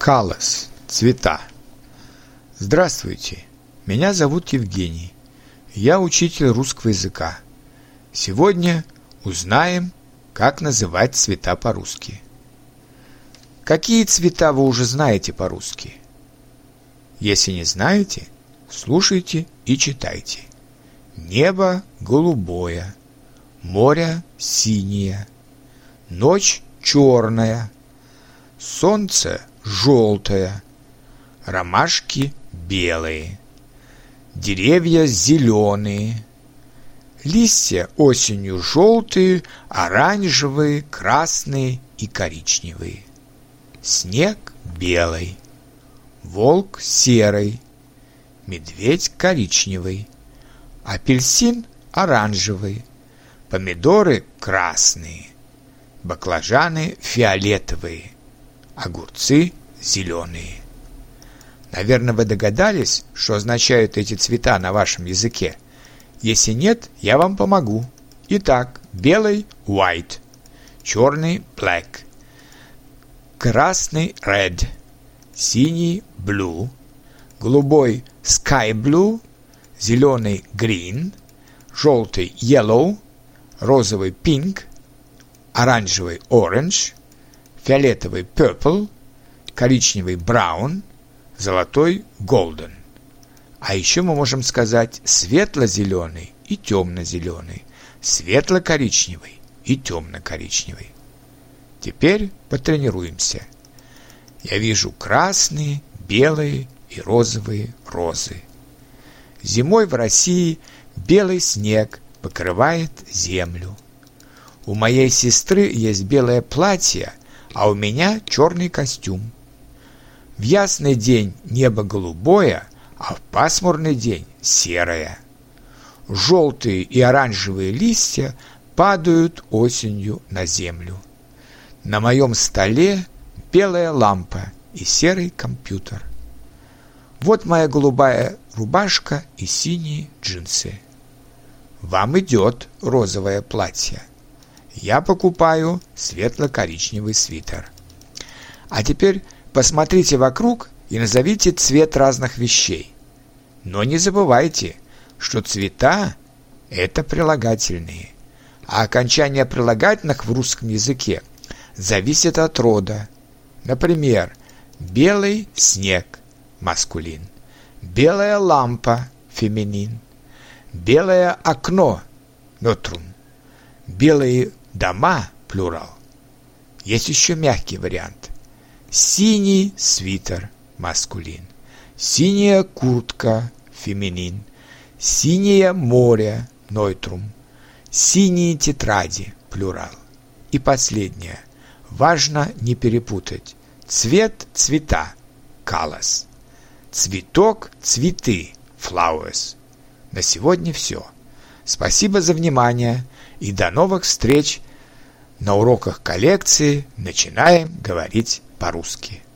Калос. Цвета. Здравствуйте. Меня зовут Евгений. Я учитель русского языка. Сегодня узнаем, как называть цвета по-русски. Какие цвета вы уже знаете по-русски? Если не знаете, слушайте и читайте. Небо голубое, море синее, ночь черная, солнце желтое, ромашки белые, деревья зеленые, листья осенью желтые, оранжевые, красные и коричневые, снег белый, волк серый, медведь коричневый, апельсин оранжевый, помидоры красные, баклажаны фиолетовые, огурцы зеленые. Наверное, вы догадались, что означают эти цвета на вашем языке. Если нет, я вам помогу. Итак, белый – white, черный – black, красный – red, синий – blue, голубой – sky blue, зеленый – green, желтый – yellow, розовый – pink, оранжевый – orange, фиолетовый – purple, коричневый – brown, золотой – golden. А еще мы можем сказать светло-зеленый и темно-зеленый, светло-коричневый и темно-коричневый. Теперь потренируемся. Я вижу красные, белые и розовые розы. Зимой в России белый снег покрывает землю. У моей сестры есть белое платье, а у меня черный костюм. В ясный день небо голубое, а в пасмурный день серое. Желтые и оранжевые листья падают осенью на землю. На моем столе белая лампа и серый компьютер. Вот моя голубая рубашка и синие джинсы. Вам идет розовое платье. Я покупаю светло-коричневый свитер. А теперь посмотрите вокруг и назовите цвет разных вещей. Но не забывайте, что цвета – это прилагательные, а окончание прилагательных в русском языке зависит от рода. Например, белый снег – маскулин, белая лампа – феминин, белое окно – нотрум, белые дома – плюрал. Есть еще мягкий вариант. Синий свитер – маскулин, синяя куртка – феминин, синее море – нойтрум, синие тетради – плюрал. И последнее. Важно не перепутать. Цвет – цвета – колос. Цветок – цветы – flowers. На сегодня все. Спасибо за внимание и до новых встреч на уроках коллекции «Начинаем говорить по-русски».